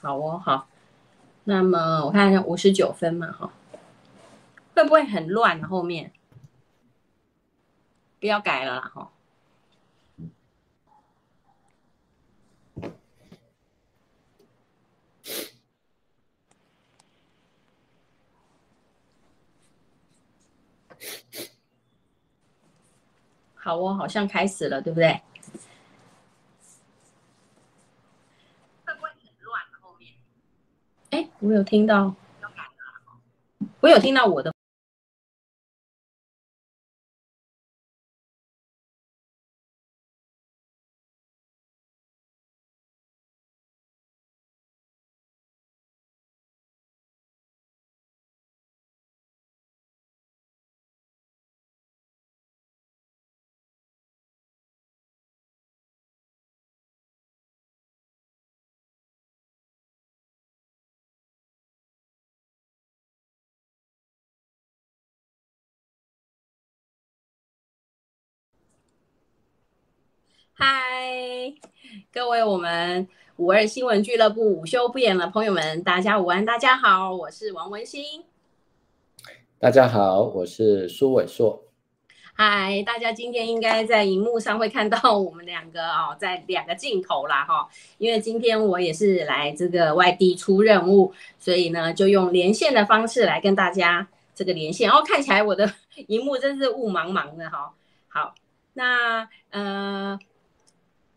好哦，好。那么我看一下五十九分嘛，哈，会不会很乱？后面不要改了啦，哈。好哦，好像开始了，对不对？哎，我有听到，我有听到我的。嗨，各位我们五二新闻俱乐部午休不演了朋友们，大家午安，大家好，我是王文新。大家好，我是苏伟硕。嗨，大家今天应该在荧幕上会看到我们两个哦，在两个镜头啦哈，因为今天我也是来这个外地出任务，所以呢就用连线的方式来跟大家这个连线。哦，看起来我的 荧幕真是雾茫茫的哈。好，那呃。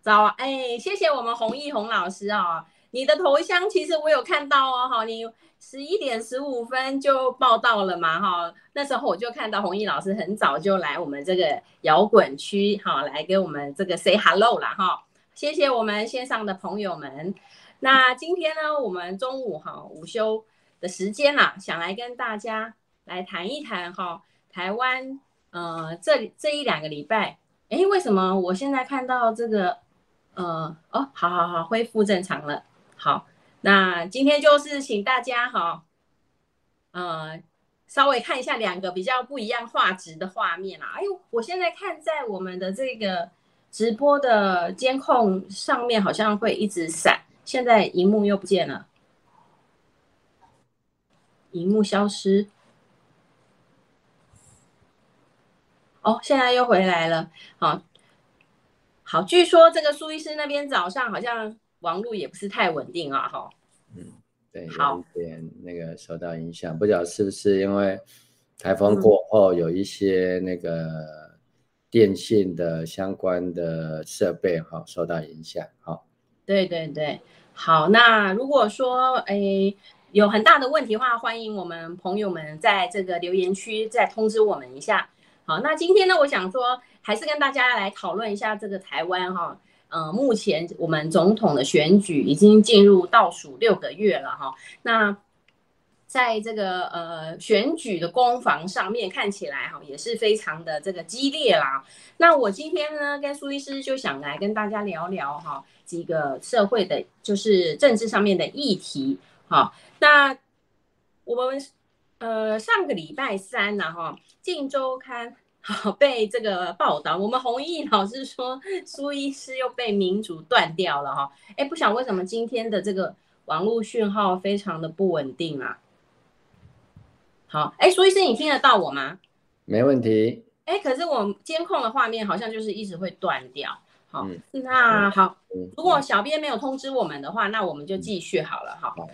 早啊，哎，谢谢我们洪毅洪老师哦，你的头像其实我有看到哦，哈，你十一点十五分就报到了嘛，哈，那时候我就看到洪毅老师很早就来我们这个摇滚区，哈，来给我们这个 say hello 了，哈，谢谢我们线上的朋友们。那今天呢，我们中午哈午休的时间啦，想来跟大家来谈一谈哈，台湾呃这这一两个礼拜，哎，为什么我现在看到这个？呃哦，好好好，恢复正常了。好，那今天就是请大家哈，呃，稍微看一下两个比较不一样画质的画面啦。哎呦，我现在看在我们的这个直播的监控上面，好像会一直闪，现在荧幕又不见了，荧幕消失。哦，现在又回来了。好。好，据说这个苏医师那边早上好像网络也不是太稳定啊，哈。嗯，对，有一点那个受到影响，不知道是不是因为台风过后有一些那个电信的相关的设备哈受到影响，哈。对对对，好，那如果说诶有很大的问题的话，欢迎我们朋友们在这个留言区再通知我们一下。好，那今天呢，我想说。还是跟大家来讨论一下这个台湾哈，呃，目前我们总统的选举已经进入倒数六个月了哈。那在这个呃选举的攻防上面看起来哈也是非常的这个激烈啦。那我今天呢跟苏医师就想来跟大家聊聊哈几个社会的，就是政治上面的议题哈。那我们呃上个礼拜三呢哈，《镜周刊》。好，被这个报道，我们弘毅老师说苏医师又被民主断掉了哈。哎，不想为什么今天的这个网络讯号非常的不稳定啊。好，哎，苏医师你听得到我吗？没问题。哎，可是我监控的画面好像就是一直会断掉。好，嗯、那好，如果小编没有通知我们的话，那我们就继续好了。好。好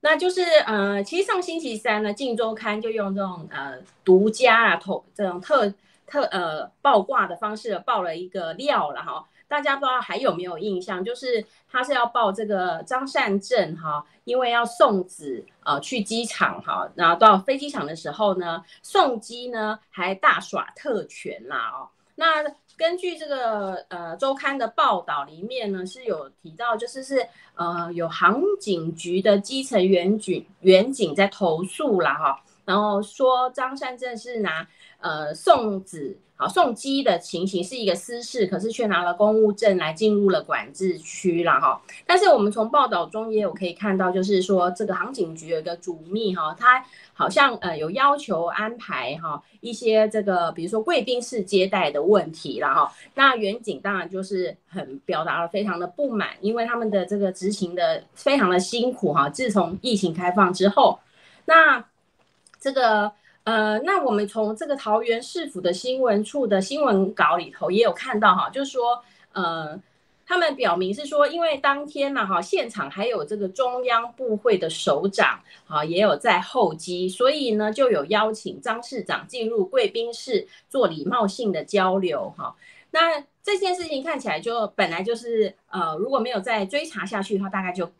那就是呃，其实上星期三呢，《镜周刊》就用这种呃独家啊、头这种特特呃爆挂的方式爆了一个料了哈。大家不知道还有没有印象？就是他是要报这个张善政哈，因为要送子呃去机场哈，然后到飞机场的时候呢，送机呢还大耍特权啦哦。那根据这个呃周刊的报道里面呢，是有提到，就是是呃有航警局的基层员警员警在投诉了哈，然后说张善正是拿呃送子好送机的情形是一个私事，可是却拿了公务证来进入了管制区了哈。但是我们从报道中也有可以看到，就是说这个航警局有一个主秘哈，他好像呃有要求安排哈一些这个比如说贵宾室接待的问题了哈。那员警当然就是很表达了非常的不满，因为他们的这个执勤的非常的辛苦哈。自从疫情开放之后，那这个。呃，那我们从这个桃园市府的新闻处的新闻稿里头也有看到哈，就是说，呃，他们表明是说，因为当天呢，哈，现场还有这个中央部会的首长啊，也有在候机，所以呢，就有邀请张市长进入贵宾室做礼貌性的交流哈。那这件事情看起来就本来就是，呃，如果没有再追查下去的话，大概就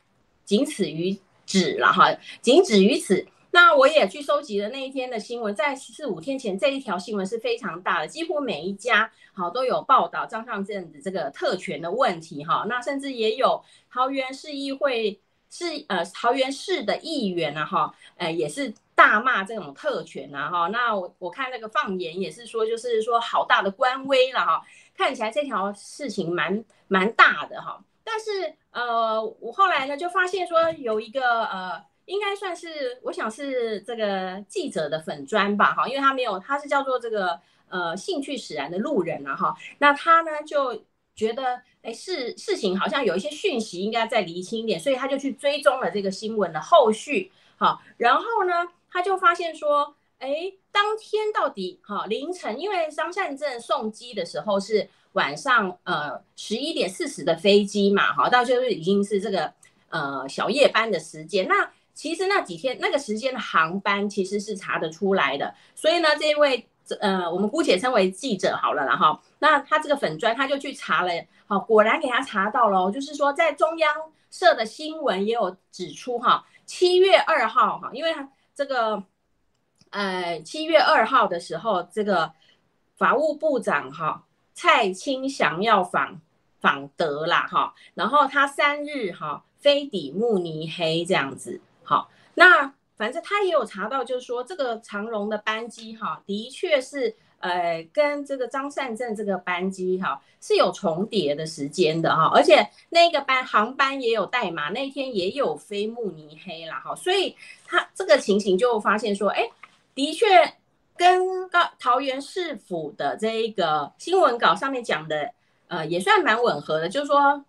仅此于止了哈，仅止于此。那我也去收集了那一天的新闻，在四五天前这一条新闻是非常大的，几乎每一家好都有报道张善政的这个特权的问题哈。那甚至也有桃园市议会是呃桃园市的议员啊哈，呃也是大骂这种特权啊哈。那我我看那个放言也是说，就是说好大的官威了哈。看起来这条事情蛮蛮大的哈。但是呃我后来呢就发现说有一个呃。应该算是，我想是这个记者的粉砖吧，哈，因为他没有，他是叫做这个呃兴趣使然的路人啊，哈，那他呢就觉得，哎，事事情好像有一些讯息应该再厘清一点，所以他就去追踪了这个新闻的后续，好，然后呢，他就发现说，哎，当天到底哈凌晨，因为张善政送机的时候是晚上呃十一点四十的飞机嘛，哈，到就是已经是这个呃小夜班的时间，那。其实那几天那个时间的航班其实是查得出来的，所以呢，这位呃，我们姑且称为记者好了，然后那他这个粉砖他就去查了，好，果然给他查到了，就是说在中央社的新闻也有指出哈，七月二号哈，因为他这个呃七月二号的时候，这个法务部长哈蔡清祥要访访德啦哈，然后他三日哈飞抵慕尼黑这样子。好，那反正他也有查到，就是说这个长荣的班机哈，的确是呃跟这个张善政这个班机哈是有重叠的时间的哈，而且那个班航班也有代码，那一天也有飞慕尼黑啦哈，所以他这个情形就发现说，哎，的确跟高桃园市府的这一个新闻稿上面讲的呃也算蛮吻合的，就是说。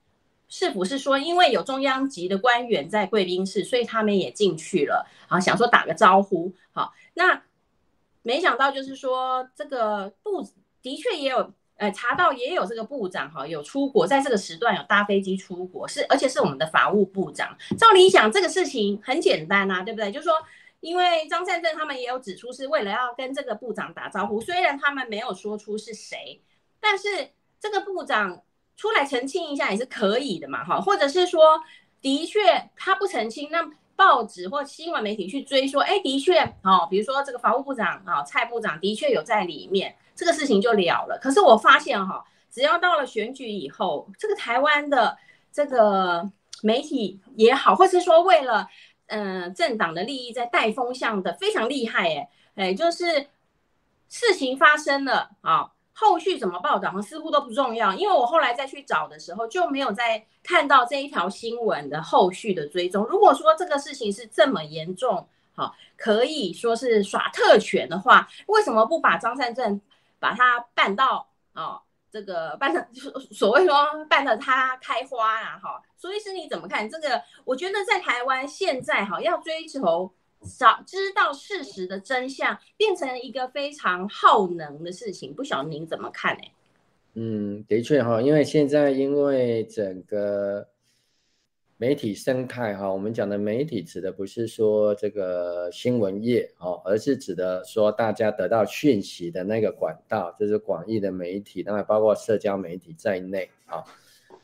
是不是说，因为有中央级的官员在贵宾室，所以他们也进去了啊？想说打个招呼，好，那没想到就是说，这个部的确也有，呃，查到也有这个部长哈，有出国，在这个时段有搭飞机出国，是而且是我们的法务部长。照理讲，这个事情很简单啊，对不对？就是说，因为张善政他们也有指出，是为了要跟这个部长打招呼，虽然他们没有说出是谁，但是这个部长。出来澄清一下也是可以的嘛，哈，或者是说，的确他不澄清，那报纸或新闻媒体去追说，哎，的确，哦，比如说这个法务部长啊，蔡部长的确有在里面，这个事情就了了。可是我发现哈，只要到了选举以后，这个台湾的这个媒体也好，或是说为了嗯、政党的利益在带风向的非常厉害，哎，哎，就是事情发生了啊。后续怎么报道似乎都不重要，因为我后来再去找的时候就没有再看到这一条新闻的后续的追踪。如果说这个事情是这么严重，好，可以说是耍特权的话，为什么不把张善政把他办到哦，这个办的 所谓说办的他开花啊，哈，苏医师你怎么看这个？我觉得在台湾现在哈要追求。早知道事实的真相，变成一个非常耗能的事情，不晓得您怎么看呢？嗯，的确哈，因为现在因为整个媒体生态哈，我们讲的媒体指的不是说这个新闻业哦，而是指的说大家得到讯息的那个管道，就是广义的媒体，当然包括社交媒体在内啊。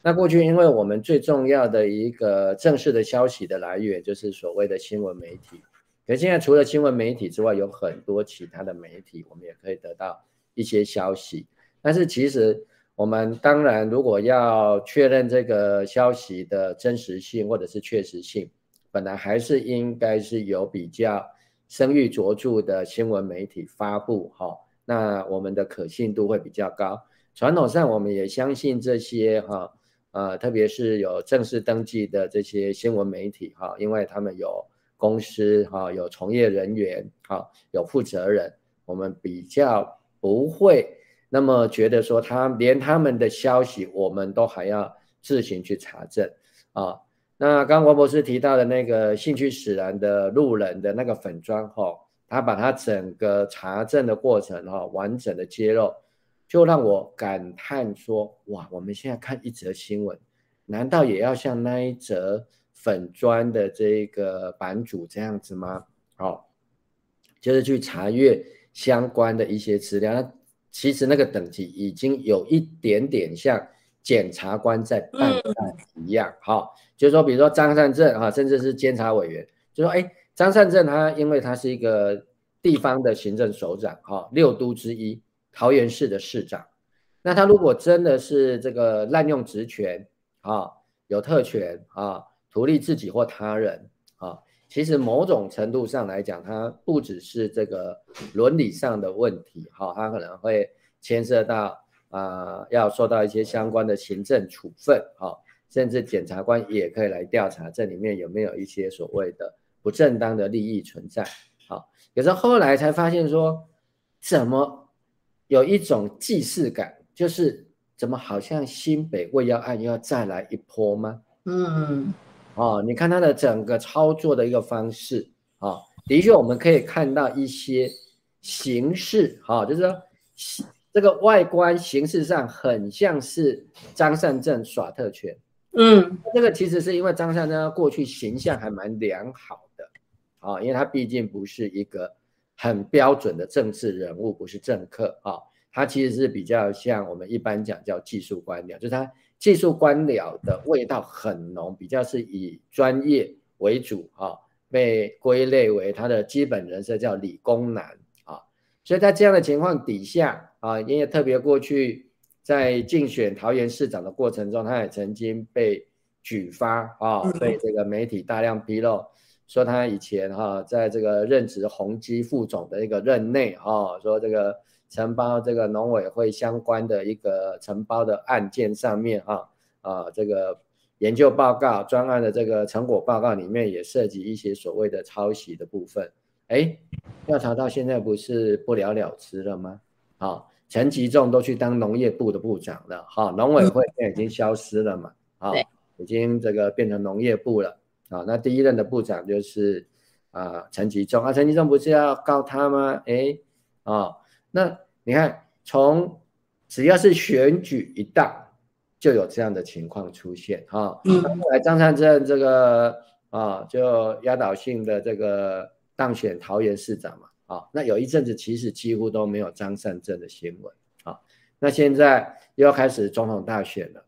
那过去因为我们最重要的一个正式的消息的来源，就是所谓的新闻媒体。可现在除了新闻媒体之外，有很多其他的媒体，我们也可以得到一些消息。但是其实我们当然，如果要确认这个消息的真实性或者是确实性，本来还是应该是有比较声誉卓著的新闻媒体发布，哈，那我们的可信度会比较高。传统上我们也相信这些哈，呃，特别是有正式登记的这些新闻媒体哈，因为他们有公司哈，有从业人员哈，有负责人，我们比较不会那么觉得说他连他们的消息我们都还要自行去查证啊。那刚刚王博士提到的那个兴趣使然的路人的那个粉砖哈，他把他整个查证的过程哈完整的揭露，就让我感叹说：哇，我们现在看一则新闻，难道也要像那一则粉砖的这个版主这样子吗？好，就是去查阅相关的一些资料。那其实那个等级已经有一点点像。检察官在办案一样，好、嗯，就是说，比如说张善政啊，甚至是监察委员，就说，哎，张善政他因为他是一个地方的行政首长，哈，六都之一，桃园市的市长，那他如果真的是这个滥用职权，啊，有特权啊，图利自己或他人，啊，其实某种程度上来讲，他不只是这个伦理上的问题，哈，他可能会牵涉到。啊、要受到一些相关的行政处分，啊、甚至检察官也可以来调查这里面有没有一些所谓的不正当的利益存在，好、哦，可是后来才发现说，怎么有一种既视感，就是怎么好像新北胃药案又要再来一波吗？嗯，哦，你看他的整个操作的一个方式，啊、哦，的确我们可以看到一些形式，哈、哦，就是说。这个外观形式上很像是张善政耍特权，嗯，这个其实是因为张善政过去形象还蛮良好的，啊，因为他毕竟不是一个很标准的政治人物，不是政客啊，他其实是比较像我们一般讲叫技术官僚，就是他技术官僚的味道很浓，比较是以专业为主啊，被归类为他的基本人设叫理工男啊。所以在这样的情况底下啊，因为特别过去在竞选桃园市长的过程中，他也曾经被举发啊，被这个媒体大量披露，说他以前哈在这个任职宏基副总的一个任内啊，说这个承包这个农委会相关的一个承包的案件上面哈啊，这个研究报告专案的这个成果报告里面也涉及一些所谓的抄袭的部分。哎，调查到现在不是不了了之了吗？好，陈吉仲都去当农业部的部长了，好，农委会现在已经消失了嘛，啊，已经这个变成农业部了，啊，那第一任的部长就是啊陈吉仲啊，陈吉仲不是要告他吗？哎，啊，那你看，从只要是选举一到，就有这样的情况出现，哈，嗯，后来张善政这个啊，就压倒性的这个。当选桃园市长嘛，啊，那有一阵子其实几乎都没有张善政的新闻，啊，那现在又要开始总统大选了，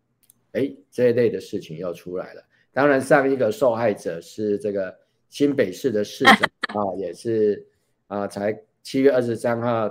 哎，这一类的事情又出来了。当然，上一个受害者是这个新北市的市长啊，也是啊，才七月二十三号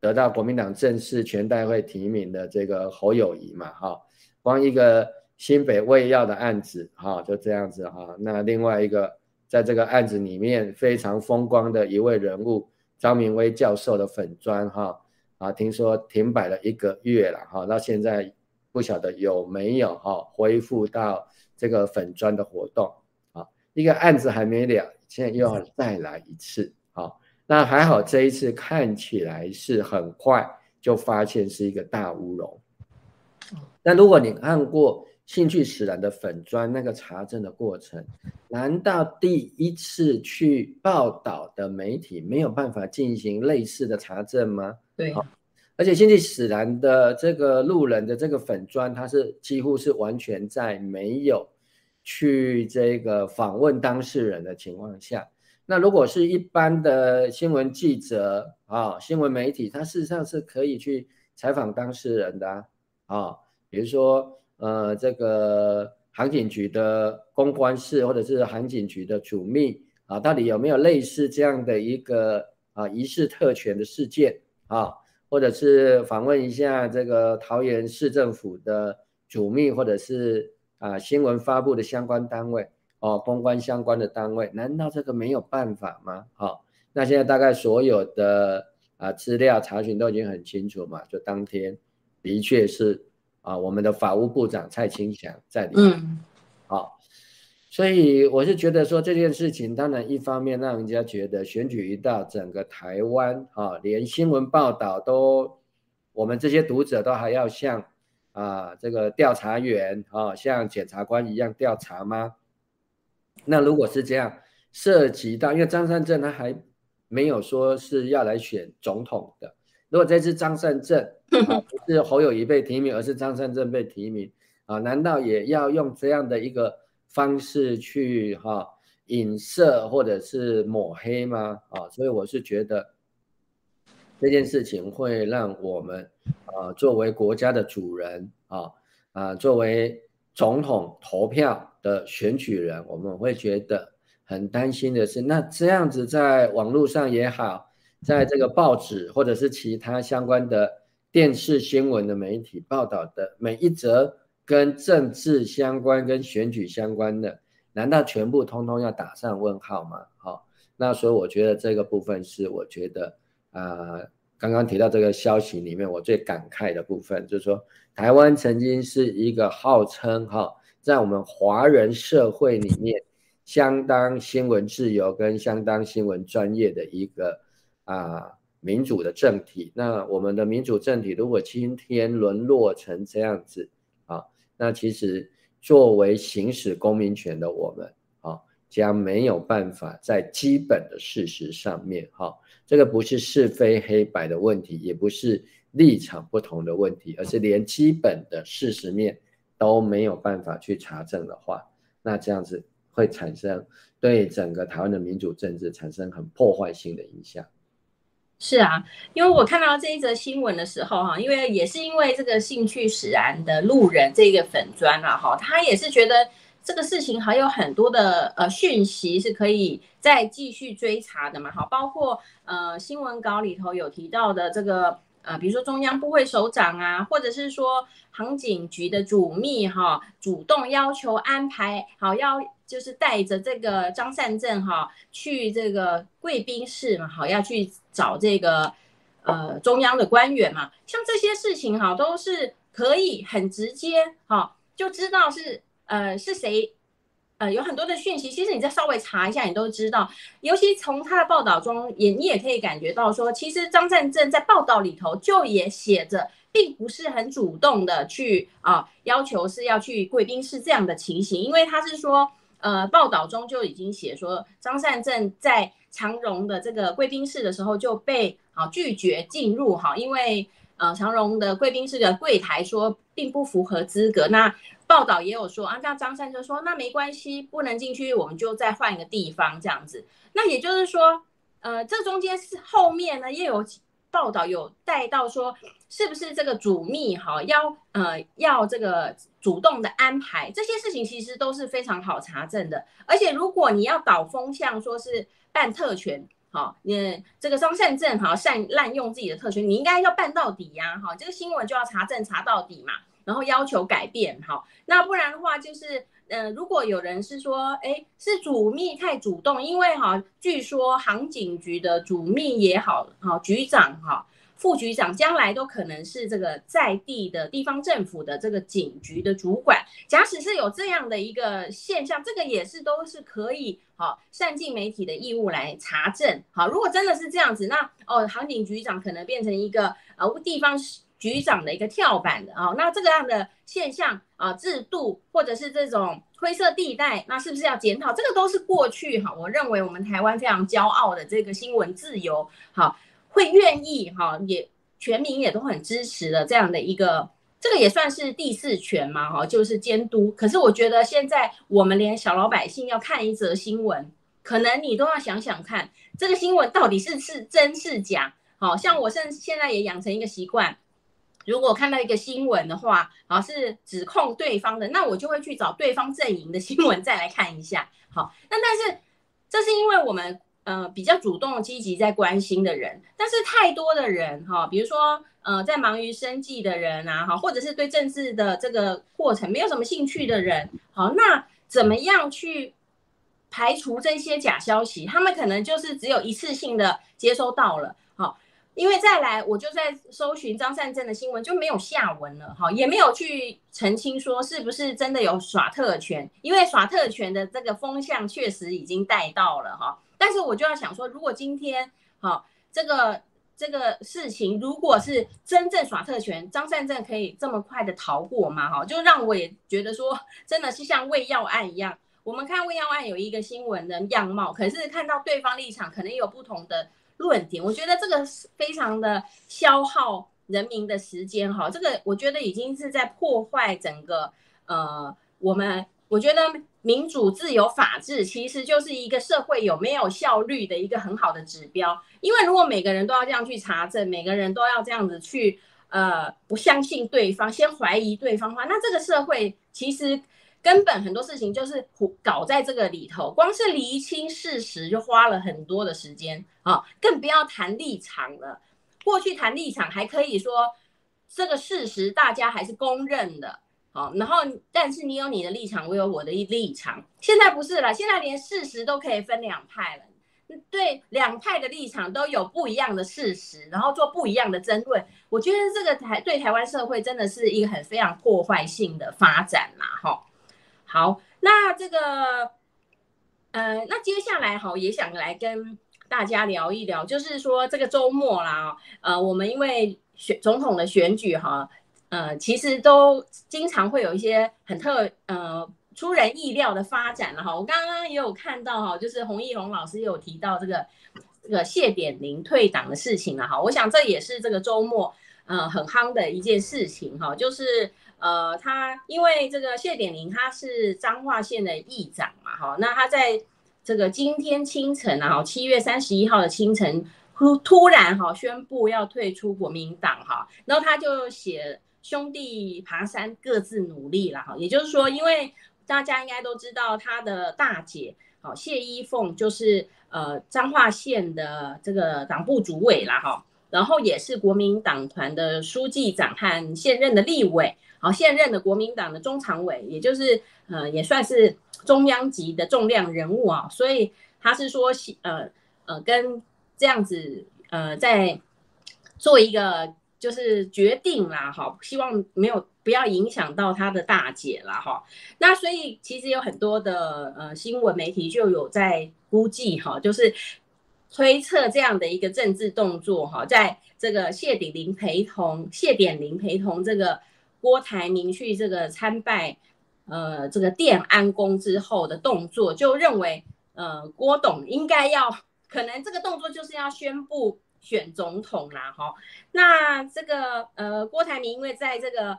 得到国民党正式全代会提名的这个侯友宜嘛，哈，光一个新北胃药的案子，哈，就这样子哈，那另外一个。在这个案子里面非常风光的一位人物张明威教授的粉砖哈。啊，听说停摆了一个月了哈，到现在不晓得有没有哈恢复到这个粉砖的活动啊，一个案子还没了，现在又要再来一次啊，那还好这一次看起来是很快就发现是一个大乌龙，那如果你看过。兴趣使然的粉砖那个查证的过程，难道第一次去报道的媒体没有办法进行类似的查证吗？对，而且兴趣使然的这个路人的这个粉砖，它是几乎是完全在没有去这个访问当事人的情况下，那如果是一般的新闻记者啊，新闻媒体，它事实上是可以去采访当事人的啊，比如说。呃，这个航警局的公关室，或者是航警局的主秘啊，到底有没有类似这样的一个啊疑似特权的事件啊？或者是访问一下这个桃园市政府的主秘，或者是啊新闻发布的相关单位哦、啊，公关相关的单位，难道这个没有办法吗？好、啊，那现在大概所有的啊资料查询都已经很清楚嘛，就当天的确是啊我们的法务部长蔡清祥在里面。嗯。好，所以我是觉得说这件事情，当然一方面让人家觉得选举一到，整个台湾啊，连新闻报道都，我们这些读者都还要像啊这个调查员啊，像检察官一样调查吗？那如果是这样，涉及到，因为张善政他还没有说是要来选总统的。如果这次张善政 啊不是侯友谊被提名，而是张善政被提名啊，难道也要用这样的一个方式去哈、啊、影射或者是抹黑吗？啊，所以我是觉得这件事情会让我们啊作为国家的主人啊啊作为总统投票的选举人，我们会觉得。很担心的是，那这样子在网络上也好，在这个报纸或者是其他相关的电视新闻的媒体报道的每一则跟政治相关、跟选举相关的，难道全部通通要打上问号吗？好，那所以我觉得这个部分是我觉得啊、呃，刚刚提到这个消息里面，我最感慨的部分就是说，台湾曾经是一个号称哈，在我们华人社会里面。相当新闻自由跟相当新闻专业的一个啊民主的政体，那我们的民主政体如果今天沦落成这样子啊，那其实作为行使公民权的我们啊，将没有办法在基本的事实上面哈，这个不是是非黑白的问题，也不是立场不同的问题，而是连基本的事实面都没有办法去查证的话，那这样子。会产生对整个台湾的民主政治产生很破坏性的影响。是啊，因为我看到这一则新闻的时候，哈，因为也是因为这个兴趣使然的路人这个粉砖啊，哈，他也是觉得这个事情还有很多的呃讯息是可以再继续追查的嘛，哈，包括呃新闻稿里头有提到的这个。啊，比如说中央部会首长啊，或者是说航警局的主秘哈，主动要求安排好，要就是带着这个张善政哈去这个贵宾室嘛，好要去找这个呃中央的官员嘛，像这些事情哈，都是可以很直接哈就知道是呃是谁。呃，有很多的讯息，其实你再稍微查一下，你都知道。尤其从他的报道中，也你也可以感觉到说，其实张善政在报道里头就也写着，并不是很主动的去啊要求是要去贵宾室这样的情形，因为他是说，呃，报道中就已经写说，张善政在长荣的这个贵宾室的时候就被啊拒绝进入哈，因为呃长荣的贵宾室的柜台说并不符合资格，那。报道也有说啊，那张善政说，那没关系，不能进去，我们就再换一个地方这样子。那也就是说，呃，这中间是后面呢也有报道有带到说，是不是这个主秘哈要呃要这个主动的安排这些事情，其实都是非常好查证的。而且如果你要导风向说是办特权，好，你这个张善政好善滥用自己的特权，你应该要办到底呀，哈，这个新闻就要查证查到底嘛。然后要求改变，好，那不然的话就是，呃，如果有人是说，哎，是主秘太主动，因为哈，据说航警局的主秘也好，哈，局长哈，副局长将来都可能是这个在地的地方政府的这个警局的主管。假使是有这样的一个现象，这个也是都是可以，好，善尽媒体的义务来查证，好，如果真的是这样子，那哦，航警局长可能变成一个呃地方。局长的一个跳板的啊，那这个样的现象啊，制度或者是这种灰色地带，那是不是要检讨？这个都是过去哈，我认为我们台湾非常骄傲的这个新闻自由，好，会愿意哈，也全民也都很支持的这样的一个，这个也算是第四权嘛哈，就是监督。可是我觉得现在我们连小老百姓要看一则新闻，可能你都要想想看，这个新闻到底是是真是假？好像我现现在也养成一个习惯。如果看到一个新闻的话，啊，是指控对方的，那我就会去找对方阵营的新闻再来看一下。好，那但是这是因为我们呃比较主动积极在关心的人，但是太多的人哈，比如说呃在忙于生计的人啊，哈，或者是对政治的这个过程没有什么兴趣的人，好，那怎么样去排除这些假消息？他们可能就是只有一次性的接收到了，好。因为再来，我就在搜寻张善政的新闻，就没有下文了哈，也没有去澄清说是不是真的有耍特权，因为耍特权的这个风向确实已经带到了哈。但是我就要想说，如果今天哈这个这个事情如果是真正耍特权，张善政可以这么快的逃过吗？哈，就让我也觉得说，真的是像喂药案一样。我们看喂药案有一个新闻的样貌，可是看到对方立场可能有不同的。论点，我觉得这个是非常的消耗人民的时间哈，这个我觉得已经是在破坏整个呃，我们我觉得民主、自由、法治其实就是一个社会有没有效率的一个很好的指标，因为如果每个人都要这样去查证，每个人都要这样子去呃不相信对方，先怀疑对方的话，那这个社会其实。根本很多事情就是搞在这个里头，光是厘清事实就花了很多的时间啊，更不要谈立场了。过去谈立场还可以说这个事实大家还是公认的，好，然后但是你有你的立场，我有我的立场。现在不是了，现在连事实都可以分两派了，对两派的立场都有不一样的事实，然后做不一样的争论。我觉得这个台对台湾社会真的是一个很非常破坏性的发展啦，哈。好，那这个，呃，那接下来哈，也想来跟大家聊一聊，就是说这个周末啦，呃，我们因为选总统的选举哈，呃，其实都经常会有一些很特呃出人意料的发展了哈。我刚刚也有看到哈，就是洪奕龙老师也有提到这个这个谢点玲退党的事情了哈。我想这也是这个周末呃很夯的一件事情哈，就是。呃，他因为这个谢点玲他是彰化县的议长嘛，哈，那他在这个今天清晨啊，七月三十一号的清晨，突突然哈宣布要退出国民党哈，然后他就写兄弟爬山各自努力了哈，也就是说，因为大家应该都知道他的大姐好谢依凤就是呃彰化县的这个党部主委啦哈，然后也是国民党团的书记长和现任的立委。好，现任的国民党的中常委，也就是呃，也算是中央级的重量人物啊，所以他是说，呃呃，跟这样子呃，在做一个就是决定啦，哈，希望没有不要影响到他的大姐啦，哈。那所以其实有很多的呃新闻媒体就有在估计哈，就是推测这样的一个政治动作哈，在这个谢点玲陪同谢点玲陪同这个。郭台铭去这个参拜，呃，这个奠安宫之后的动作，就认为，呃，郭董应该要，可能这个动作就是要宣布选总统啦，哈。那这个，呃，郭台铭因为在这个，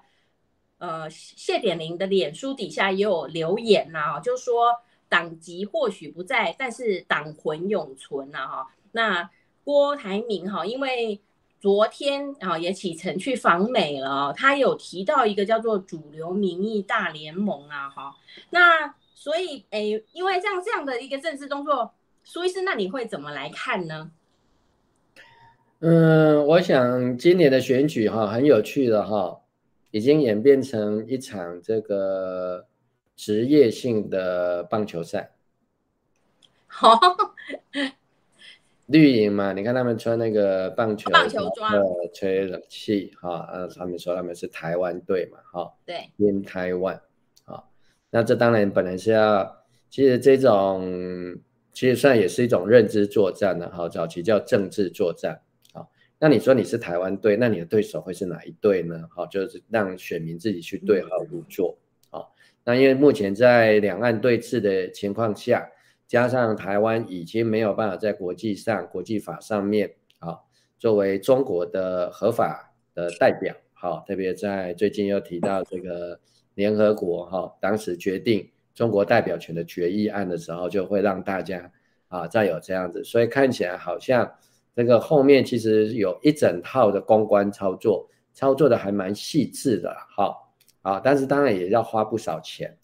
呃，谢点玲的脸书底下也有留言呐，就说党籍或许不在，但是党魂永存呐，哈。那郭台铭哈，因为。昨天啊，也启程去访美了。他有提到一个叫做“主流民意大联盟”啊，哈。那所以，诶，因为这样这样的一个政治动作，苏医师，那你会怎么来看呢？嗯，我想今年的选举哈很有趣的哈，已经演变成一场这个职业性的棒球赛。好。绿营嘛，你看他们穿那个棒球棒球装，吹冷气哈，呃，他们说他们是台湾队嘛，哈，对，In Taiwan，好，那这当然本来是要，其实这种其实算也是一种认知作战的哈，早期叫政治作战，好，那你说你是台湾队，那你的对手会是哪一队呢？好，就是让选民自己去对号入座，好，那因为目前在两岸对峙的情况下。加上台湾已经没有办法在国际上、国际法上面啊，作为中国的合法的代表，好，特别在最近又提到这个联合国哈，当时决定中国代表权的决议案的时候，就会让大家啊再有这样子，所以看起来好像这个后面其实有一整套的公关操作，操作的还蛮细致的哈，啊，但是当然也要花不少钱，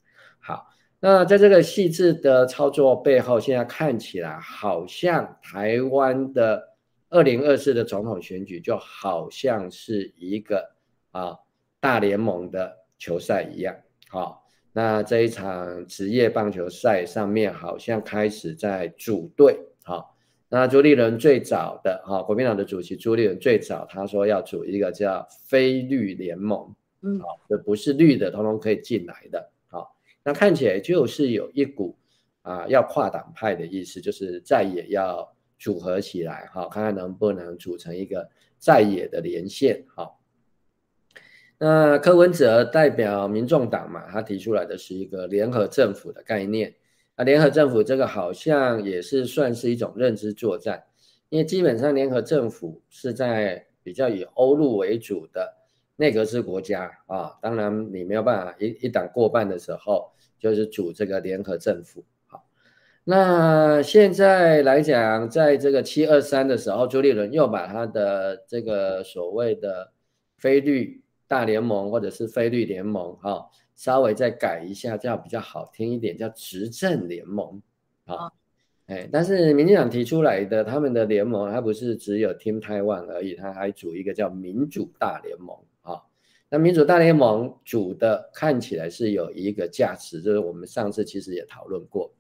那在这个细致的操作背后，现在看起来好像台湾的二零二四的总统选举就好像是一个啊大联盟的球赛一样。好，那这一场职业棒球赛上面好像开始在组队，好，那朱立伦最早的哈，国民党的主席朱立伦最早他说要组一个叫非绿联盟，嗯，好，这不是绿的，通通可以进来的，好，那看起来就是有一股啊要跨党派的意思，就是在野要组合起来，哈，看看能不能组成一个在野的连线，哈。那柯文哲代表民众党嘛，他提出来的是一个联合政府的概念。啊，联合政府这个好像也是算是一种认知作战，因为基本上联合政府是在比较以欧陆为主的内阁制国家啊。当然，你没有办法一一党过半的时候，就是组这个联合政府。好，那现在来讲，在这个七二三的时候，朱立伦又把他的这个所谓的非律。大联盟或者是非律联盟，哈，稍微再改一下，这样比较好听一点，叫执政联盟，好，哎，但是民进党提出来的他们的联盟，它不是只有 Team Taiwan 而已，它还组一个叫民主大联盟，啊，那民主大联盟主的看起来是有一个价值，就是我们上次其实也讨论过，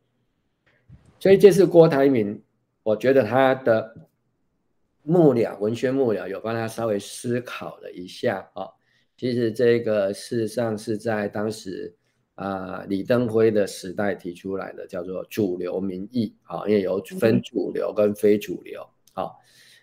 所以这次郭台铭，我觉得他的幕僚文宣幕僚有帮他稍微思考了一下，啊。其实这个事实上是在当时啊、呃、李登辉的时代提出来的，叫做主流民意，哦，因为有分主流跟非主流，哦，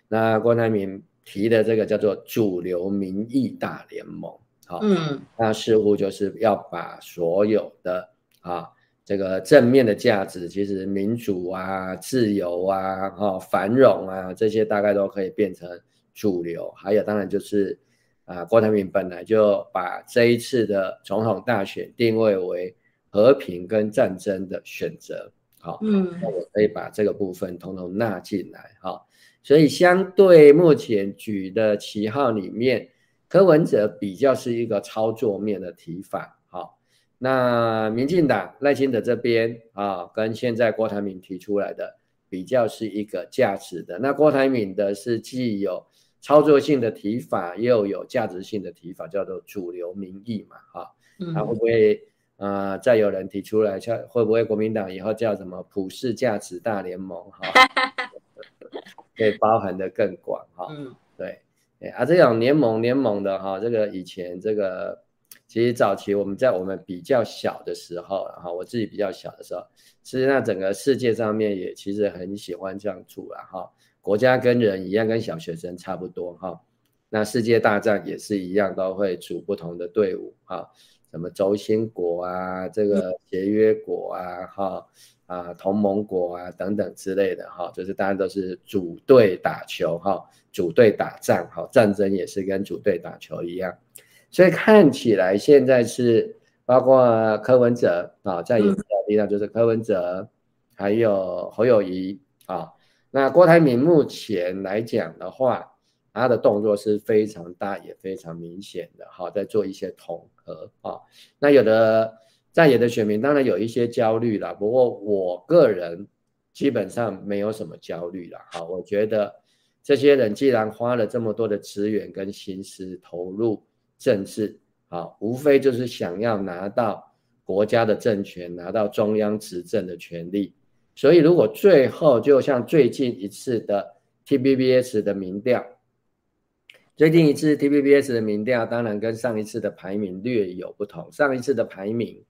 那郭台铭提的这个叫做主流民意大联盟，好，嗯，那似乎就是要把所有的啊这个正面的价值，其实民主啊、自由啊、哈繁荣啊这些大概都可以变成主流，还有当然就是。啊，郭台铭本来就把这一次的总统大选定位为和平跟战争的选择，好，嗯，那我可以把这个部分统统纳进来，好，所以相对目前举的旗号里面，柯文哲比较是一个操作面的提法，好，那民进党赖清德这边啊，跟现在郭台铭提出来的比较是一个价值的，那郭台铭的是既有。操作性的提法又有价值性的提法，叫做主流民意嘛，哈，他会不会呃再有人提出来，像会不会国民党以后叫什么普世价值大联盟，哈，可以包含的更广，哈，嗯，对，啊，这种联盟联盟的哈，这个以前这个其实早期我们在我们比较小的时候，哈，我自己比较小的时候，实际上整个世界上面也其实很喜欢这样做了，哈。国家跟人一样，跟小学生差不多哈。那世界大战也是一样，都会组不同的队伍哈。什么轴心国啊，这个协约国啊，哈啊同盟国啊等等之类的哈，就是大家都是组队打球哈，组队打仗哈，战争也是跟组队打球一样。所以看起来现在是包括柯文哲啊，在一个地方就是柯文哲，还有侯友谊啊。那郭台铭目前来讲的话，他的动作是非常大也非常明显的，哈，在做一些统合啊。那有的在野的选民当然有一些焦虑了，不过我个人基本上没有什么焦虑了，哈。我觉得这些人既然花了这么多的资源跟心思投入政治，啊，无非就是想要拿到国家的政权，拿到中央执政的权利。所以，如果最后就像最近一次的 T B B S 的民调，最近一次 T B B S 的民调，当然跟上一次的排名略有不同。上一次的排名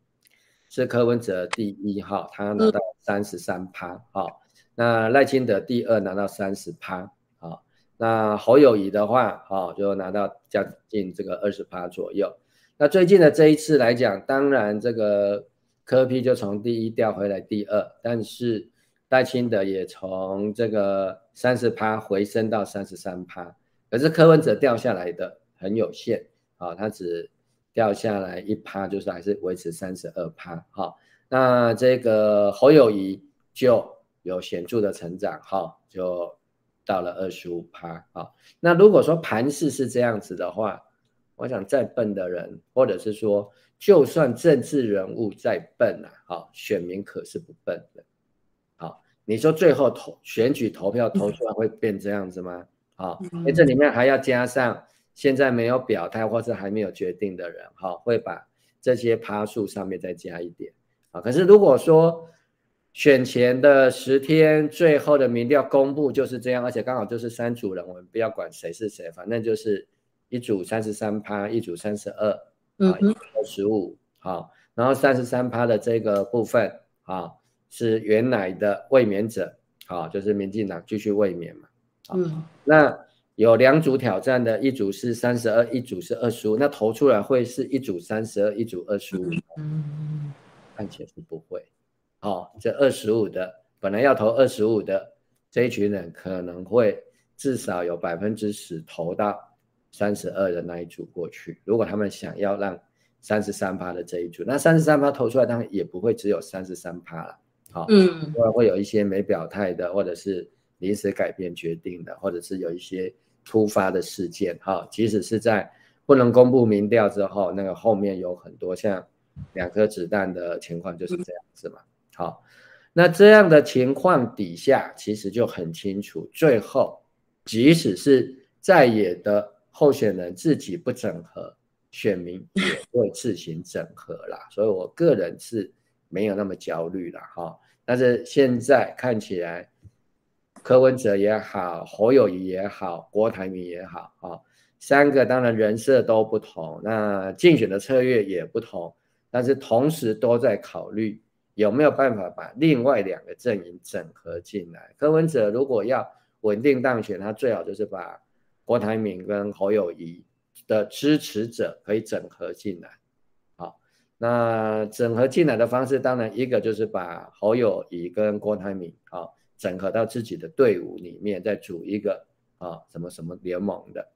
是柯文哲第一哈，他拿到三十三趴，好，那赖清德第二拿到三十趴，好，那侯友宜的话，好，就拿到将近这个二十趴左右。那最近的这一次来讲，当然这个。柯 P 就从第一掉回来第二，但是赖清德也从这个三十趴回升到三十三趴，可是柯文哲掉下来的很有限啊，他只掉下来一趴，就是还是维持三十二趴。好，那这个侯友谊就有显著的成长，哈，就到了二十五趴。好，那如果说盘势是这样子的话，我想再笨的人，或者是说。就算政治人物再笨啊，好，选民可是不笨的。好，你说最后投选举投票投出来会变这样子吗？好，因为这里面还要加上现在没有表态或是还没有决定的人，哈，会把这些趴数上面再加一点。啊，可是如果说选前的十天，最后的民调公布就是这样，而且刚好就是三组人，我们不要管谁是谁，反正就是一组三十三趴，一组三十二，啊，一组二十五，好，然后三十三趴的这个部分，啊，是原来的卫冕者，好，就是民进党继续卫冕嘛，嗯，那有两组挑战的，一组是三十二，一组是二十五，那投出来会是一组三十二，一组二十五，嗯，看起来是不会。哦，这二十五的本来要投二十五的这一群人，可能会至少有百分之十投到三十二的那一组过去。如果他们想要让三十三趴的这一组，那三十三趴投出来，当然也不会只有三十三趴了。好，嗯，会有一些没表态的，或者是临时改变决定的，或者是有一些突发的事件。哈，即使是在不能公布民调之后，那个后面有很多像两颗子弹的情况，就是这样子嘛。好，那这样的情况底下，其实就很清楚，最后即使是在野的候选人自己不整合，选民也会自行整合啦。所以我个人是没有那么焦虑了哈。但是现在看起来，柯文哲也好，侯友宜也好，郭台铭也好，哈，三个当然人设都不同，那竞选的策略也不同，但是同时都在考虑。有没有办法把另外两个阵营整合进来？柯文哲如果要稳定当选，他最好就是把郭台铭跟侯友宜的支持者可以整合进来。好，那整合进来的方式，当然一个就是把侯友宜跟郭台铭啊整合到自己的队伍里面，再组一个啊什么什么联盟的。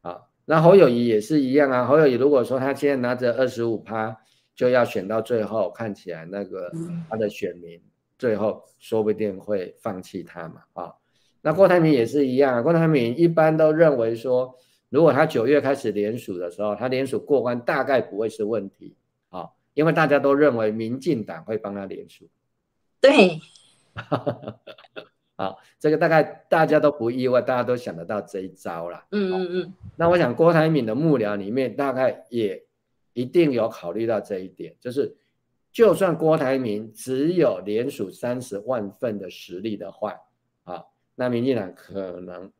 啊，那侯友谊也是一样啊。侯友谊如果说他现在拿着二十五趴。就要选到最后，看起来那个他的选民最后说不定会放弃他嘛啊。那郭台铭也是一样，啊郭台铭一般都认为说，如果他九月开始连署的时候，他连署过关大概不会是问题啊，因为大家都认为民进党会帮他连署。对，好，这个大概大家都不意外，大家都想得到这一招了。嗯嗯嗯。那我想郭台铭的幕僚里面大概也。一定有考虑到这一点，就是就算郭台铭只有连署三十万份的实力的话，啊，那民进党可能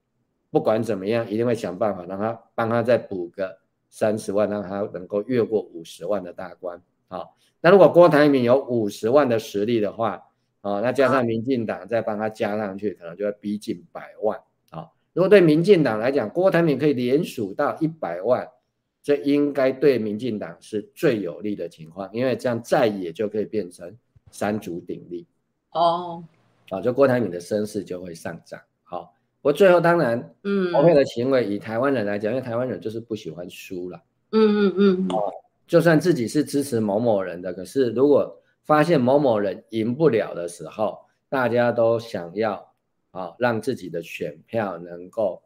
不管怎么样，一定会想办法让他帮他再补个三十万，让他能够越过五十万的大关。啊，那如果郭台铭有五十万的实力的话，啊，那加上民进党再帮他加上去，可能就会逼近百万。啊，如果对民进党来讲，郭台铭可以连署到一百万。这应该对民进党是最有利的情况，因为这样在也就可以变成三足鼎立哦，啊，就郭台铭的声势就会上涨。好，我最后当然，嗯，投票的行为以台湾人来讲，因为台湾人就是不喜欢输了，嗯嗯嗯，哦，就算自己是支持某某人的，可是如果发现某某人赢不了的时候，大家都想要啊，让自己的选票能够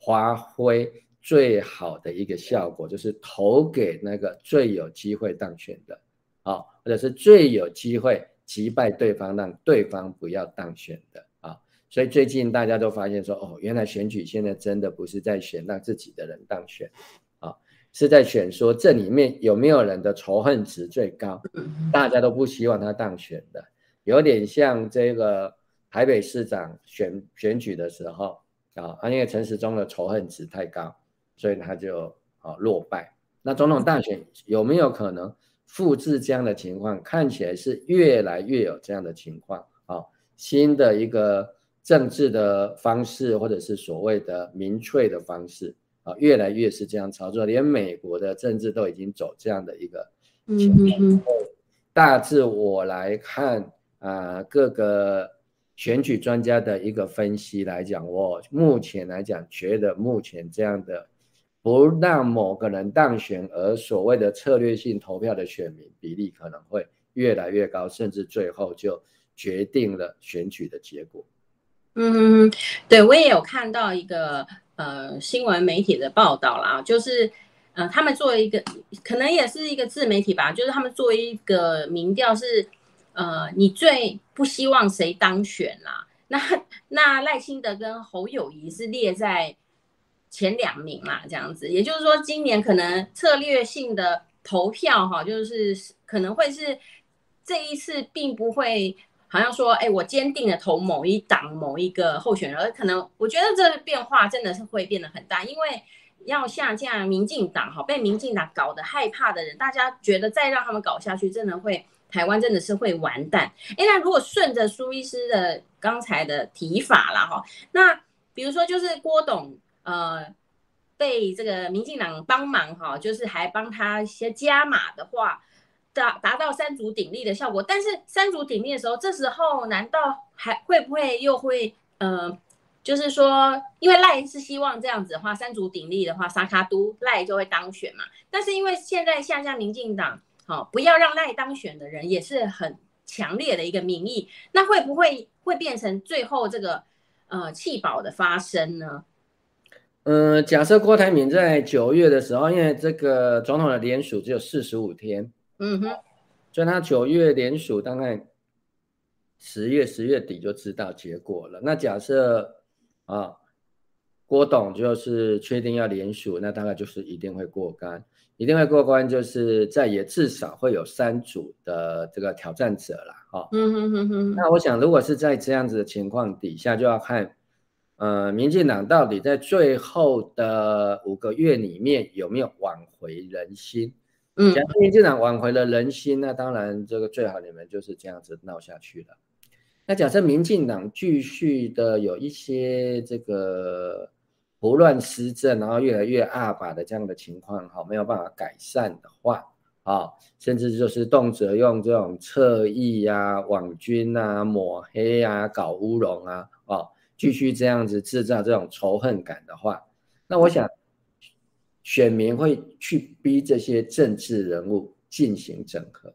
发挥。最好的一个效果就是投给那个最有机会当选的，啊，或者是最有机会击败对方，让对方不要当选的啊。所以最近大家都发现说，哦，原来选举现在真的不是在选让自己的人当选，是在选说这里面有没有人的仇恨值最高，大家都不希望他当选的，有点像这个台北市长选选举的时候啊，因为陈时中的仇恨值太高。所以他就啊落败。那总统大选有没有可能复制这样的情况？看起来是越来越有这样的情况啊。新的一个政治的方式，或者是所谓的民粹的方式啊，越来越是这样操作。连美国的政治都已经走这样的一个情况。大致我来看啊，各个选举专家的一个分析来讲，我目前来讲觉得目前这样的。不让某个人当选，而所谓的策略性投票的选民比例可能会越来越高，甚至最后就决定了选举的结果。嗯，对，我也有看到一个呃新闻媒体的报道啦，就是呃他们做一个可能也是一个自媒体吧，就是他们做一个民调是呃你最不希望谁当选啦？那那赖清德跟侯友宜是列在。前两名啦，这样子，也就是说，今年可能策略性的投票哈，就是可能会是这一次并不会好像说，哎，我坚定的投某一党某一个候选人，可能我觉得这变化真的是会变得很大，因为要下架民进党，哈，被民进党搞得害怕的人，大家觉得再让他们搞下去，真的会台湾真的是会完蛋。哎，那如果顺着苏医师的刚才的提法了，哈，那比如说就是郭董，呃，被这个民进党帮忙，哈，就是还帮他一些加码的话。达达到三足鼎立的效果，但是三足鼎立的时候，这时候难道还会不会又会呃，就是说，因为赖是希望这样子的话，三足鼎立的话，沙卡都赖就会当选嘛。但是因为现在下下民进党，好、不要让赖当选的人也是很强烈的一个民意，那会不会会变成最后这个呃弃保的发生呢？嗯、呃，假设郭台铭在九月的时候，因为这个总统的连署只有四十五天。嗯哼，所以他九月联署，大概十月十月底就知道结果了。那假设啊，郭董就是确定要联署，那大概就是一定会过关，一定会过关，就是在也至少会有三组的这个挑战者了。哈，嗯哼哼哼。那我想，如果是在这样子的情况底下，就要看，呃，民进党到底在最后的五个月里面有没有挽回人心。嗯，假设民进党挽回了人心，那当然这个最好你们就是这样子闹下去了。那假设民进党继续的有一些这个胡乱施政，然后越来越恶霸的这样的情况，哈，没有办法改善的话，啊，甚至就是动辄用这种侧翼啊、网军啊、抹黑啊、搞乌龙啊，啊，继续这样子制造这种仇恨感的话，那我想。选民会去逼这些政治人物进行整合，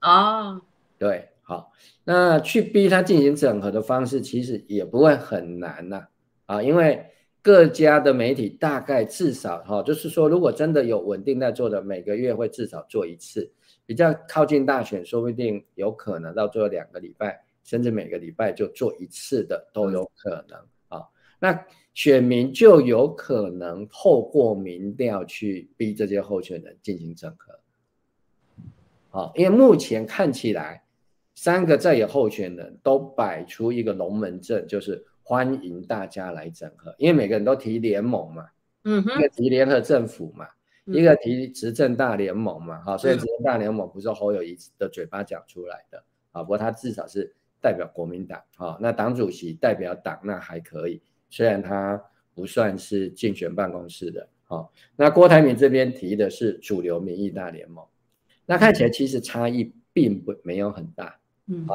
啊，oh. 对，好，那去逼他进行整合的方式其实也不会很难呐，啊，因为各家的媒体大概至少哈，就是说如果真的有稳定在做的，每个月会至少做一次，比较靠近大选，说不定有可能到最后两个礼拜，甚至每个礼拜就做一次的都有可能啊，那。选民就有可能透过民调去逼这些候选人进行整合，好，因为目前看起来三个在野候选人都摆出一个龙门阵，就是欢迎大家来整合，因为每个人都提联盟嘛，嗯哼，一个提联合政府嘛，一个提执政大联盟嘛，好，所以执政大联盟不是侯友谊的嘴巴讲出来的，啊，不过他至少是代表国民党，啊，那党主席代表党那还可以。虽然他不算是竞选办公室的，好，那郭台铭这边提的是主流民意大联盟，那看起来其实差异并不没有很大，嗯，啊，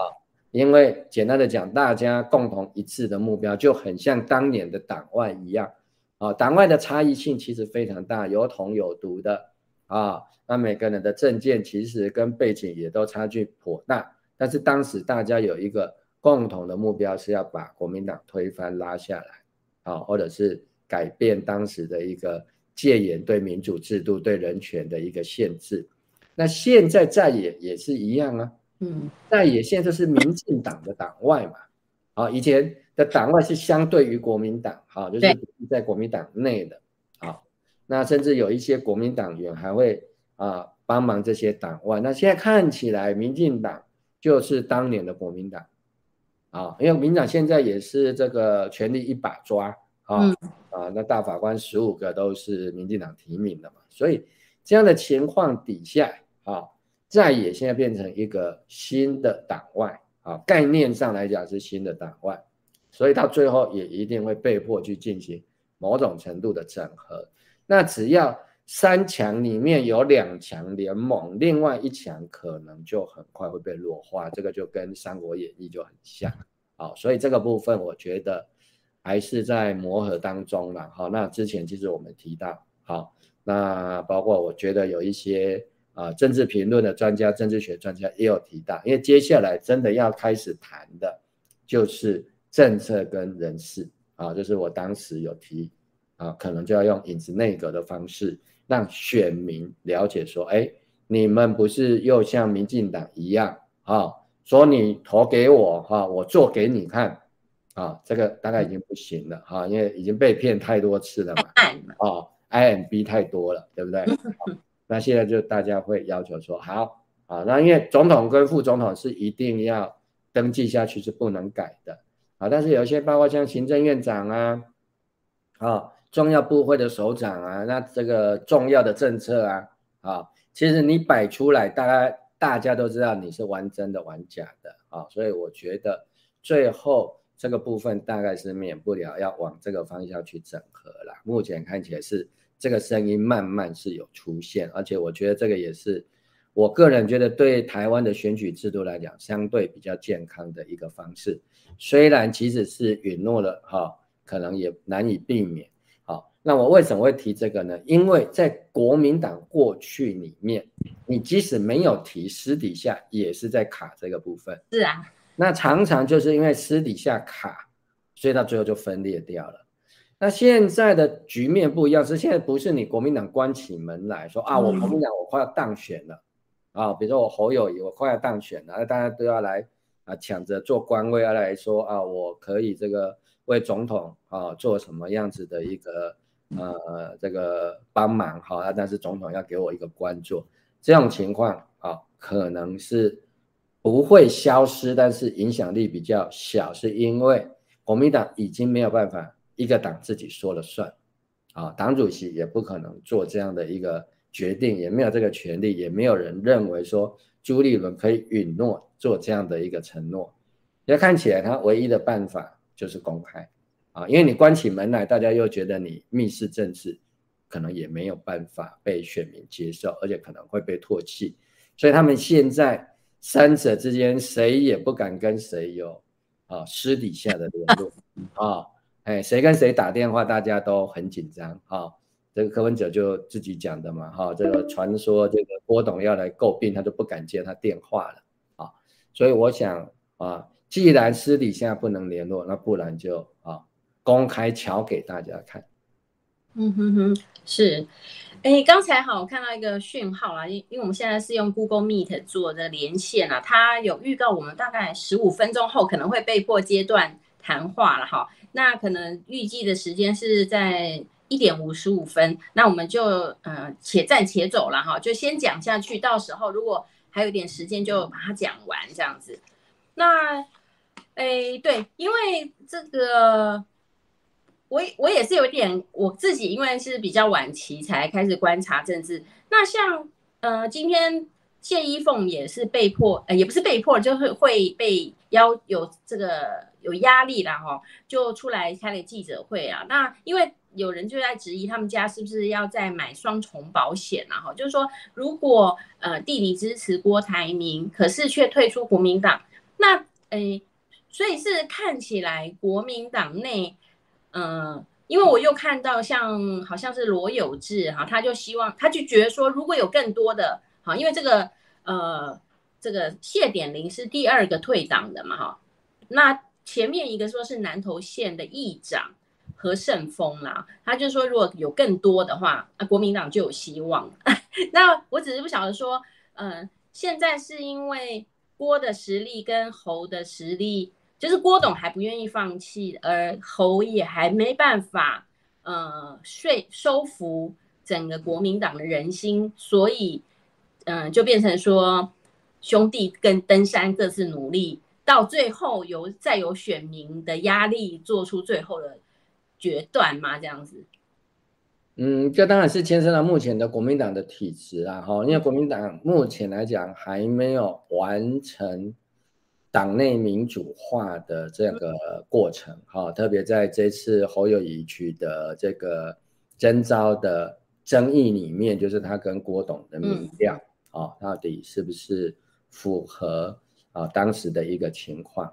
因为简单的讲，大家共同一致的目标就很像当年的党外一样，啊，党外的差异性其实非常大，有统有独的，啊，那每个人的政见其实跟背景也都差距颇大，但是当时大家有一个共同的目标是要把国民党推翻拉下来。啊，或者是改变当时的一个戒严对民主制度、对人权的一个限制。那现在在野也是一样啊，嗯，在野现在就是民进党的党外嘛。啊，以前的党外是相对于国民党，啊，就是在国民党内的。啊，那甚至有一些国民党员还会啊帮忙这些党外。那现在看起来，民进党就是当年的国民党。啊，因为民进党现在也是这个权力一把抓啊，嗯、啊，那大法官十五个都是民进党提名的嘛，所以这样的情况底下啊，在野现在变成一个新的党外啊，概念上来讲是新的党外，所以到最后也一定会被迫去进行某种程度的整合。那只要三强里面有两强联盟，另外一强可能就很快会被弱化，这个就跟《三国演义》就很像。好，所以这个部分我觉得还是在磨合当中了。好，那之前其实我们提到，好，那包括我觉得有一些啊政治评论的专家、政治学专家也有提到，因为接下来真的要开始谈的就是政策跟人事啊，就是我当时有提啊，可能就要用影子内阁的方式。让选民了解说，哎，你们不是又像民进党一样啊？说你投给我哈，我做给你看啊，这个大概已经不行了哈，因为已经被骗太多次了嘛。啊，I M B 太多了，对不对？那现在就大家会要求说，好啊，那因为总统跟副总统是一定要登记下去是不能改的啊。但是有些包括像行政院长啊，啊，重要部会的首长啊，那这个重要的政策啊，啊，其实你摆出来，大家大家都知道你是玩真的玩假的啊。所以我觉得最后这个部分大概是免不了要往这个方向去整合了。目前看起来是这个声音慢慢是有出现，而且我觉得这个也是。我个人觉得，对台湾的选举制度来讲，相对比较健康的一个方式。虽然即使是允诺了哈，可能也难以避免。好，那我为什么会提这个呢？因为在国民党过去里面，你即使没有提，私底下也是在卡这个部分。是啊，那常常就是因为私底下卡，所以到最后就分裂掉了。那现在的局面不一样，是现在不是你国民党关起门来说啊，我国民党我快要当选了。啊，比如说我侯友谊，我快要当选了，那大家都要来啊，抢着做官位，要来说啊，我可以这个为总统啊做什么样子的一个呃这个帮忙哈，啊，但是总统要给我一个关注，这种情况啊，可能是不会消失，但是影响力比较小，是因为国民党已经没有办法一个党自己说了算，啊，党主席也不可能做这样的一个。决定也没有这个权利，也没有人认为说朱立伦可以允诺做这样的一个承诺。要看起来他唯一的办法就是公开啊，因为你关起门来，大家又觉得你密室政治，可能也没有办法被选民接受，而且可能会被唾弃。所以他们现在三者之间谁也不敢跟谁有啊私底下的联络 啊，哎，谁跟谁打电话，大家都很紧张啊。这个柯文哲就自己讲的嘛，哈，这个传说这个郭董要来诟病，他就不敢接他电话了，啊，所以我想啊，既然私底下不能联络，那不然就啊公开瞧给大家看。嗯哼哼，是，哎，刚才好，我看到一个讯号啦，因因为我们现在是用 Google Meet 做的连线啊，它有预告我们大概十五分钟后可能会被迫阶段谈话了哈，那可能预计的时间是在。一点五十五分，那我们就呃且战且走了哈，就先讲下去，到时候如果还有点时间，就把它讲完这样子。那，哎，对，因为这个，我我也是有点我自己，因为是比较晚期才开始观察政治。那像呃，今天谢依凤也是被迫，呃，也不是被迫，就是会被要有这个有压力了哈，就出来开了记者会啊。那因为。有人就在质疑他们家是不是要再买双重保险啊？哈，就是说，如果呃弟弟支持郭台铭，可是却退出国民党，那诶、所以是看起来国民党内，嗯、因为我又看到像好像是罗友志哈，他就希望他就觉得说，如果有更多的哈，因为这个呃这个谢点玲是第二个退党的嘛哈，那前面一个说是南投县的议长。何胜峰啦，他就说如果有更多的话，啊，国民党就有希望。那我只是不晓得说，嗯、现在是因为郭的实力跟侯的实力，就是郭董还不愿意放弃，而侯也还没办法，呃，说收服整个国民党的人心，所以，嗯、就变成说兄弟跟登山各自努力，到最后由再有选民的压力做出最后的。决断吗？这样子，嗯，这当然是牵涉到目前的国民党的体制啊，哈，因为国民党目前来讲还没有完成党内民主化的这个过程，哈，特别在这次侯友宜取得这个征召的争议里面，就是他跟郭董的民调，啊，到底是不是符合啊当时的一个情况？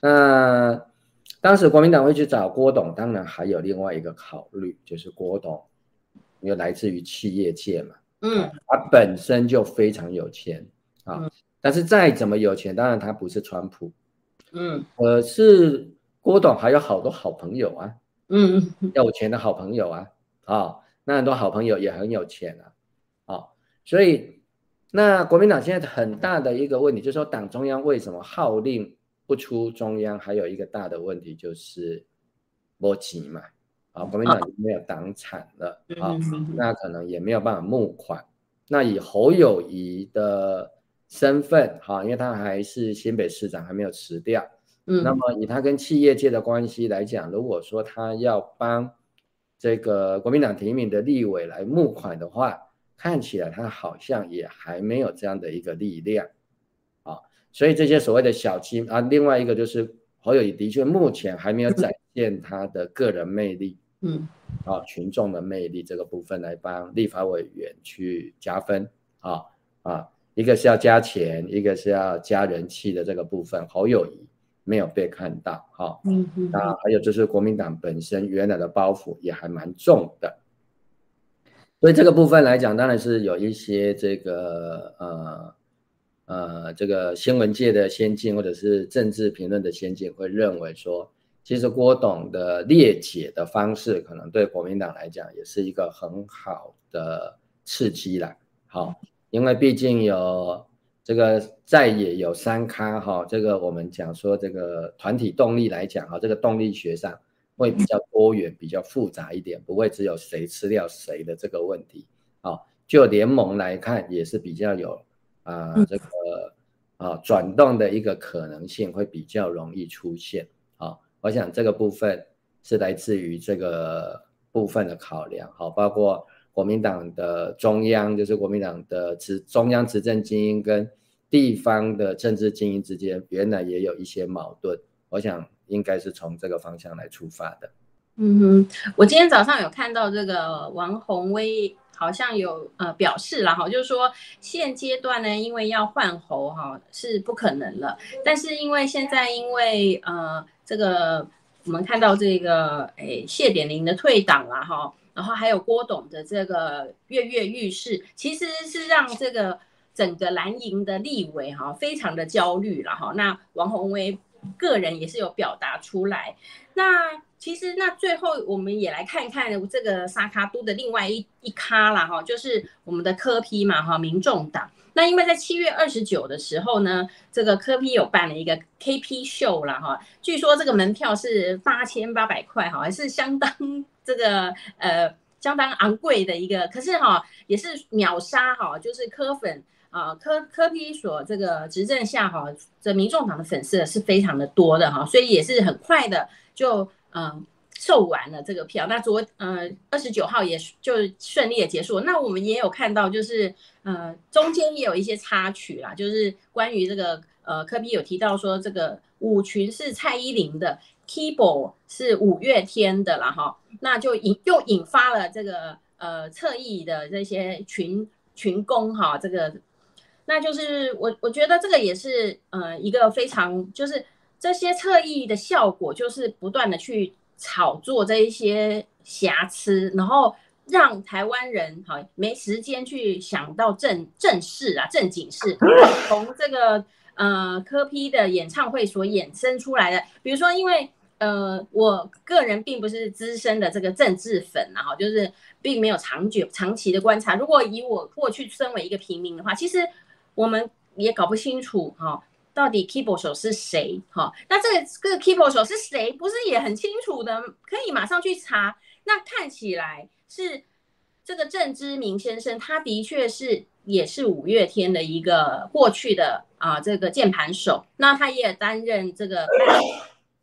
那。当时国民党会去找郭董，当然还有另外一个考虑，就是郭董又来自于企业界嘛，嗯，他本身就非常有钱啊，嗯、但是再怎么有钱，当然他不是川普，嗯，可是郭董还有好多好朋友啊，嗯，有钱的好朋友啊，啊，那很多好朋友也很有钱啊，啊，所以那国民党现在很大的一个问题，就是说党中央为什么号令？不出中央，还有一个大的问题就是波及嘛，啊，国民党就没有党产了啊，那可能也没有办法募款。那以侯友宜的身份哈，因为他还是新北市长，还没有辞掉。嗯，那么以他跟企业界的关系来讲，如果说他要帮这个国民党提名的立委来募款的话，看起来他好像也还没有这样的一个力量啊。所以这些所谓的小鸡啊，另外一个就是侯友宜的确目前还没有展现他的个人魅力，嗯，啊，群众的魅力这个部分来帮立法委员去加分啊啊。一个是要加钱，一个是要加人气的这个部分，侯友宜没有被看到，哈，嗯嗯，那还有就是国民党本身原来的包袱也还蛮重的，所以这个部分来讲，当然是有一些这个呃呃这个新闻界的先进或者是政治评论的先进会认为说，其实郭董的列解的方式，可能对国民党来讲也是一个很好的刺激啦，好。因为毕竟有这个在野有三咖哈，这个我们讲说这个团体动力来讲哈，这个动力学上会比较多元、比较复杂一点，不会只有谁吃掉谁的这个问题啊。就联盟来看，也是比较有啊这个啊转动的一个可能性会比较容易出现啊。我想这个部分是来自于这个部分的考量，好，包括。国民党的中央，就是国民党的执中央执政精英跟地方的政治精英之间，原来也有一些矛盾。我想应该是从这个方向来出发的。嗯哼，我今天早上有看到这个王宏威好像有呃表示了哈，就是说现阶段呢，因为要换候哈是不可能了，但是因为现在因为呃这个我们看到这个诶谢点玲的退党了哈。然后还有郭董的这个跃跃欲试，其实是让这个整个蓝营的立委哈非常的焦虑了哈。那王鸿薇个人也是有表达出来。那其实那最后我们也来看看这个沙卡都的另外一一咖了哈，就是我们的科批嘛哈，民众党。那因为在七月二十九的时候呢，这个科批有办了一个 KP 秀了哈，据说这个门票是八千八百块哈，还是相当。这个呃相当昂贵的一个，可是哈也是秒杀哈，就是柯粉啊柯柯批所这个执政下哈，这民众党的粉丝是非常的多的哈，所以也是很快的就嗯售完了这个票。那昨呃二十九号也就顺利的结束。那我们也有看到，就是呃中间也有一些插曲啦，就是关于这个呃柯 P 有提到说这个舞群是蔡依林的。Keyboard 是五月天的了哈，那就引又引发了这个呃侧翼的这些群群攻哈，这个。那就是我我觉得这个也是呃一个非常就是这些侧翼的效果，就是不断的去炒作这一些瑕疵，然后让台湾人哈没时间去想到正正事啊正经事，从这个呃科批的演唱会所衍生出来的，比如说因为。呃，我个人并不是资深的这个政治粉啊，哈，就是并没有长久长期的观察。如果以我过去身为一个平民的话，其实我们也搞不清楚哈，到底 keyboard 手是谁哈？那这个这个 keyboard 手是谁，不是也很清楚的？可以马上去查。那看起来是这个郑知明先生，他的确是也是五月天的一个过去的啊这个键盘手，那他也担任这个。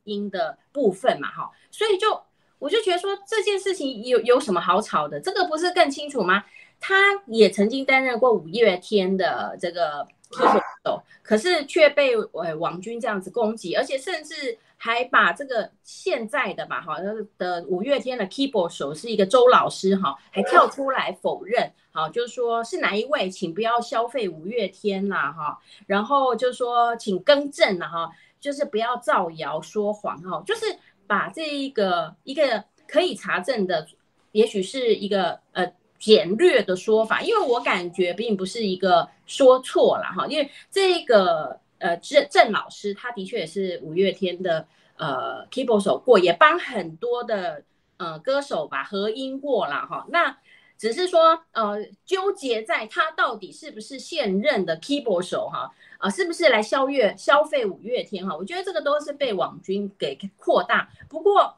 音的部分嘛，哈，所以就我就觉得说这件事情有有什么好吵的？这个不是更清楚吗？他也曾经担任过五月天的这个 keyboard 手，可是却被呃王军这样子攻击，而且甚至还把这个现在的吧，哈的五月天的 keyboard 手是一个周老师，哈，还跳出来否认，好，就是说是哪一位，请不要消费五月天啦，哈，然后就说请更正了，哈。就是不要造谣说谎哈，就是把这一个一个可以查证的，也许是一个呃简略的说法，因为我感觉并不是一个说错了哈，因为这个呃郑郑老师他的确也是五月天的呃 keyboard 手过，也帮很多的呃歌手吧合音过了哈，那只是说呃纠结在他到底是不是现任的 keyboard 手哈。啊，是不是来消月消费五月天哈？我觉得这个都是被网军给扩大。不过，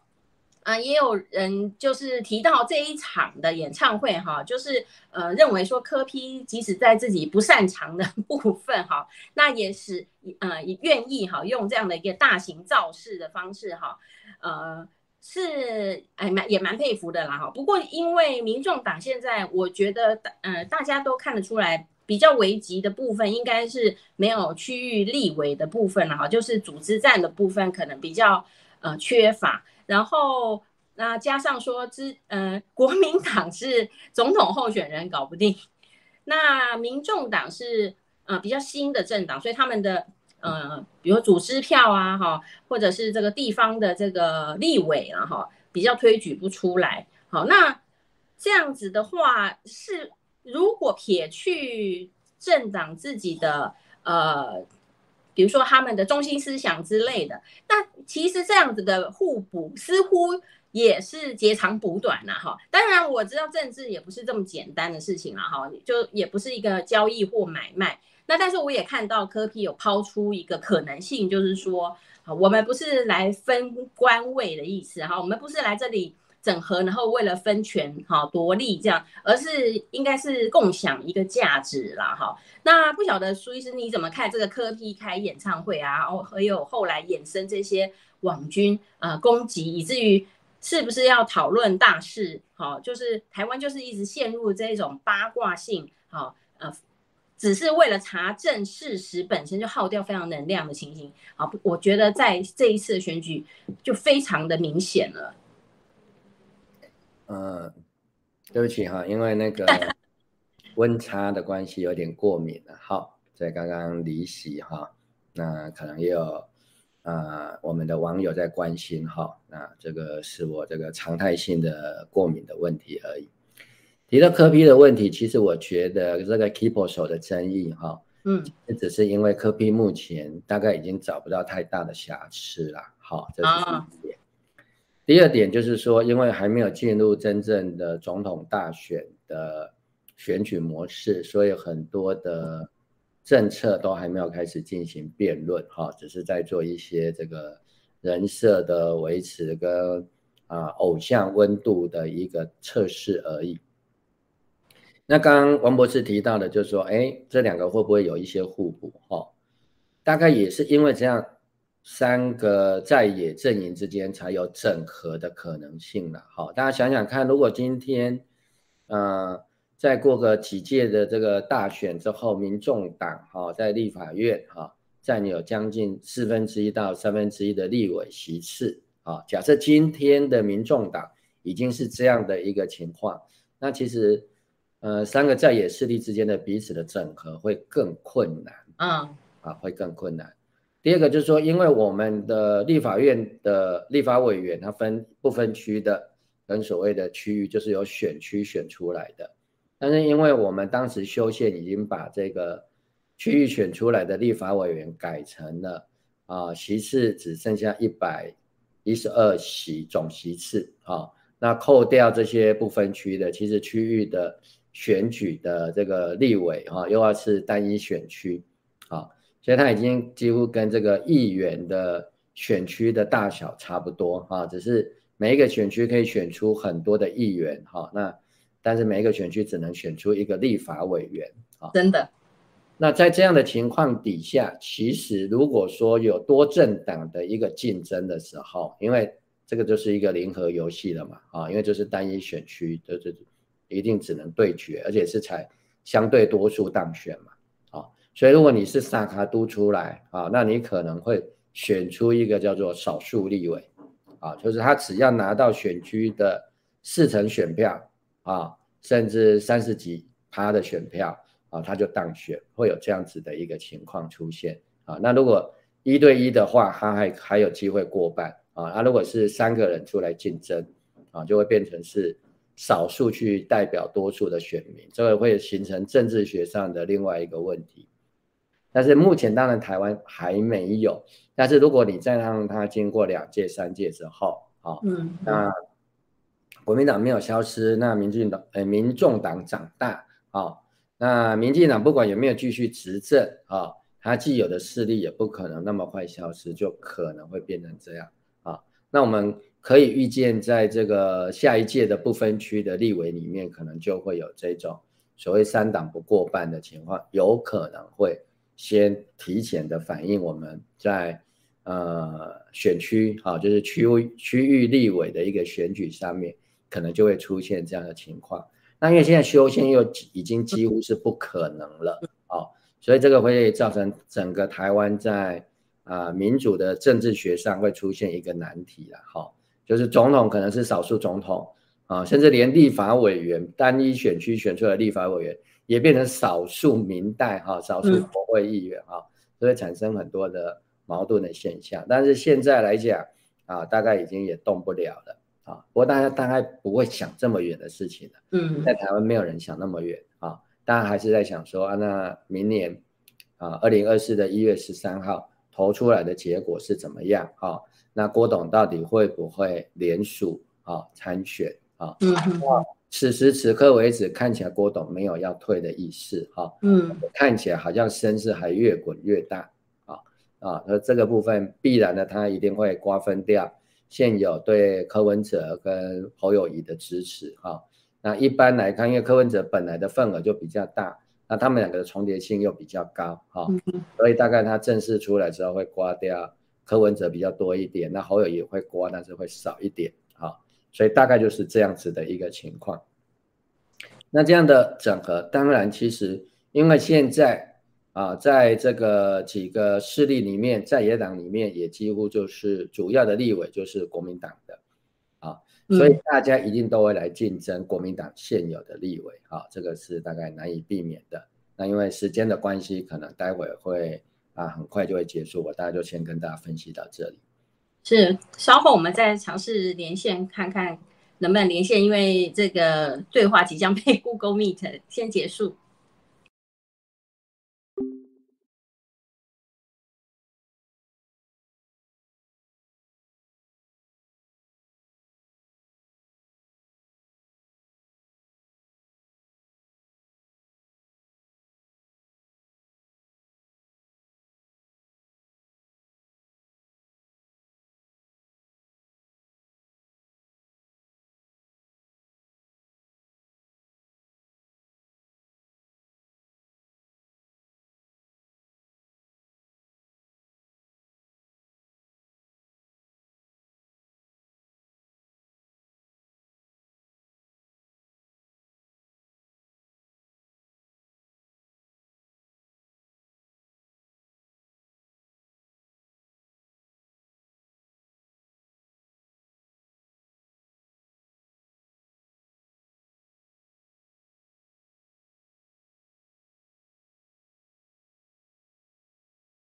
啊，也有人就是提到这一场的演唱会哈，就是呃认为说柯 P 即使在自己不擅长的 部分哈，那也是呃愿意哈用这样的一个大型造势的方式哈，呃是哎蛮也蛮佩服的啦哈。不过因为民众党现在我觉得呃大家都看得出来比较危急的部分应该是没有区域立委的部分了哈，就是组织战的部分可能比较呃缺乏。然后那加上说之，呃，国民党是总统候选人搞不定，那民众党是呃比较新的政党，所以他们的呃，比如组织票啊，哈，或者是这个地方的这个立委啊，哈，比较推举不出来。好，那这样子的话是，如果撇去政党自己的呃。比如说他们的中心思想之类的，那其实这样子的互补似乎也是截长补短呐，哈。当然我知道政治也不是这么简单的事情了，哈，就也不是一个交易或买卖。那但是我也看到柯批有抛出一个可能性，就是说，我们不是来分官位的意思，哈，我们不是来这里。整合，然后为了分权哈夺利这样，而是应该是共享一个价值啦哈。那不晓得苏医师你怎么看这个柯批开演唱会啊？哦，还有后来衍生这些网军呃攻击，以至于是不是要讨论大事？好，就是台湾就是一直陷入这种八卦性好呃，只是为了查证事实本身就耗掉非常能量的情形。啊，我觉得在这一次的选举就非常的明显了。嗯，对不起哈，因为那个 温差的关系有点过敏了。好，在刚刚离席哈，那可能也有啊、呃，我们的网友在关心哈，那这个是我这个常态性的过敏的问题而已。提到柯 P 的问题，其实我觉得这个手的争议哈，嗯，只是因为柯 P 目前大概已经找不到太大的瑕疵了。好，这是第一点。第二点就是说，因为还没有进入真正的总统大选的选举模式，所以很多的政策都还没有开始进行辩论，哈，只是在做一些这个人设的维持跟啊偶像温度的一个测试而已。那刚刚王博士提到的，就是说，哎，这两个会不会有一些互补？哈，大概也是因为这样。三个在野阵营之间才有整合的可能性了。好，大家想想看，如果今天，呃，再过个几届的这个大选之后，民众党哈在立法院哈占有将近四分之一到三分之一的立委席次啊，假设今天的民众党已经是这样的一个情况，那其实，呃，三个在野势力之间的彼此的整合会更困难，嗯，啊，会更困难。第二个就是说，因为我们的立法院的立法委员，他分不分区的，跟所谓的区域，就是由选区选出来的。但是因为我们当时修宪已经把这个区域选出来的立法委员改成了啊席次只剩下一百一十二席总席次啊，那扣掉这些不分区的，其实区域的选举的这个立委哈，又要是单一选区啊。所以它已经几乎跟这个议员的选区的大小差不多哈，只是每一个选区可以选出很多的议员哈，那但是每一个选区只能选出一个立法委员啊，真的。那在这样的情况底下，其实如果说有多政党的一个竞争的时候，因为这个就是一个零和游戏了嘛啊，因为就是单一选区，就就一定只能对决，而且是采相对多数当选嘛。啊所以，如果你是萨卡都出来啊，那你可能会选出一个叫做少数立委啊，就是他只要拿到选区的四成选票啊，甚至三十几趴的选票啊，他就当选，会有这样子的一个情况出现啊。那如果一对一的话，他还还有机会过半啊。那如果是三个人出来竞争啊，就会变成是少数去代表多数的选民，这个会形成政治学上的另外一个问题。但是目前当然台湾还没有，但是如果你再让它经过两届、三届之后，啊、哦，嗯，那国民党没有消失，那民进党、呃，民众党长大，啊、哦，那民进党不管有没有继续执政，啊、哦，它既有的势力也不可能那么快消失，就可能会变成这样，啊、哦，那我们可以预见，在这个下一届的不分区的立委里面，可能就会有这种所谓三党不过半的情况，有可能会先提前的反映我们在呃选区啊，就是区区域立委的一个选举上面，可能就会出现这样的情况。那因为现在修宪又已经几乎是不可能了啊，所以这个会造成整个台湾在啊民主的政治学上会出现一个难题了哈。就是总统可能是少数总统啊，甚至连立法委员单一选区选出来的立法委员也变成少数民代哈，少数国会议员哈，都会产生很多的矛盾的现象。但是现在来讲啊，大概已经也动不了了啊。不过大家大概不会想这么远的事情了。嗯，在台湾没有人想那么远啊，大家还是在想说啊，那明年啊，二零二四的一月十三号投出来的结果是怎么样啊？那郭董到底会不会连署啊参选啊？嗯，此时此刻为止，看起来郭董没有要退的意思哈。嗯，看起来好像声势还越滚越大啊啊！那这个部分必然的，他一定会瓜分掉现有对柯文哲跟侯友谊的支持哈。那一般来看，因为柯文哲本来的份额就比较大，那他们两个的重叠性又比较高哈，所以大概他正式出来之后会刮掉。柯文哲比较多一点，那侯友也会刮，但是会少一点啊，所以大概就是这样子的一个情况。那这样的整合，当然其实因为现在啊，在这个几个势力里面，在野党里面也几乎就是主要的立委就是国民党的啊，所以大家一定都会来竞争国民党现有的立委啊，这个是大概难以避免的。那因为时间的关系，可能待会会。啊，很快就会结束，我大概就先跟大家分析到这里。是，稍后我们再尝试连线看看能不能连线，因为这个对话即将被 Google Meet 先结束。